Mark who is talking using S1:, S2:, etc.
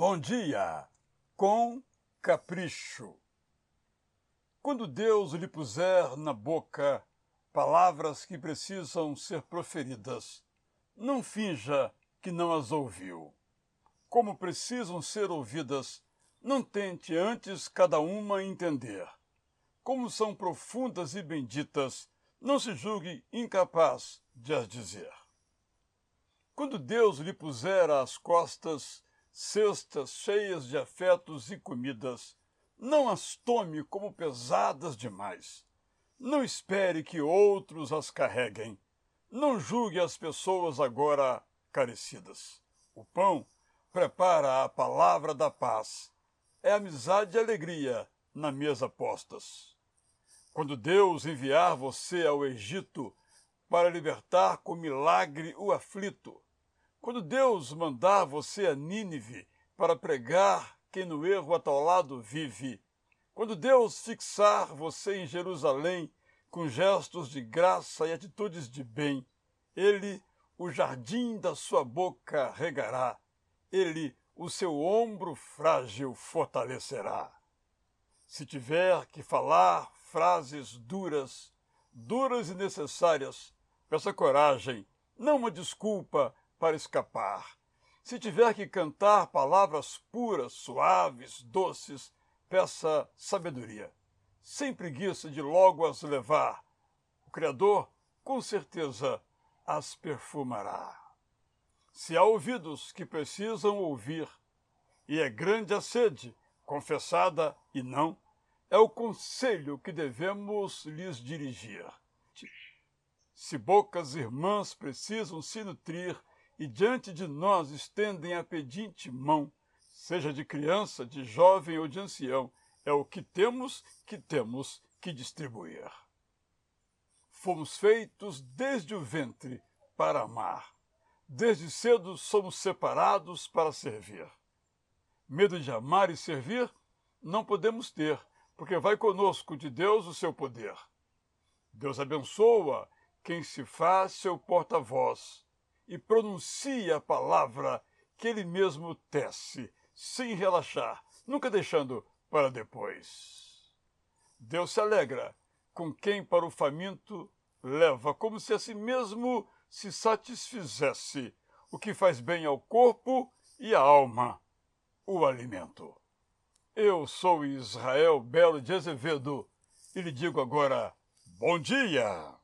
S1: Bom dia com capricho. Quando Deus lhe puser na boca palavras que precisam ser proferidas, não finja que não as ouviu. Como precisam ser ouvidas, não tente antes cada uma entender. Como são profundas e benditas, não se julgue incapaz de as dizer. Quando Deus lhe puser às costas cestas cheias de afetos e comidas. Não as tome como pesadas demais. Não espere que outros as carreguem. Não julgue as pessoas agora carecidas. O pão prepara a palavra da paz. É amizade e alegria na mesa postas. Quando Deus enviar você ao Egito para libertar com milagre o aflito, quando Deus mandar você a Nínive para pregar quem no erro atolado vive, quando Deus fixar você em Jerusalém com gestos de graça e atitudes de bem, Ele o jardim da sua boca regará, Ele o seu ombro frágil fortalecerá. Se tiver que falar frases duras, duras e necessárias, peça coragem, não uma desculpa para escapar. Se tiver que cantar palavras puras, suaves, doces, peça sabedoria, sem preguiça de logo as levar. O Criador, com certeza, as perfumará. Se há ouvidos que precisam ouvir, e é grande a sede, confessada e não, é o conselho que devemos lhes dirigir. Se bocas irmãs precisam se nutrir e diante de nós estendem a pedinte mão, seja de criança, de jovem ou de ancião, é o que temos que temos que distribuir. Fomos feitos desde o ventre para amar. Desde cedo somos separados para servir. Medo de amar e servir não podemos ter, porque vai conosco de Deus o seu poder. Deus abençoa quem se faz seu porta-voz e pronuncia a palavra que ele mesmo tece, sem relaxar, nunca deixando para depois. Deus se alegra com quem para o faminto leva, como se a si mesmo se satisfizesse, o que faz bem ao corpo e à alma, o alimento. Eu sou Israel Belo de Azevedo e lhe digo agora, bom dia!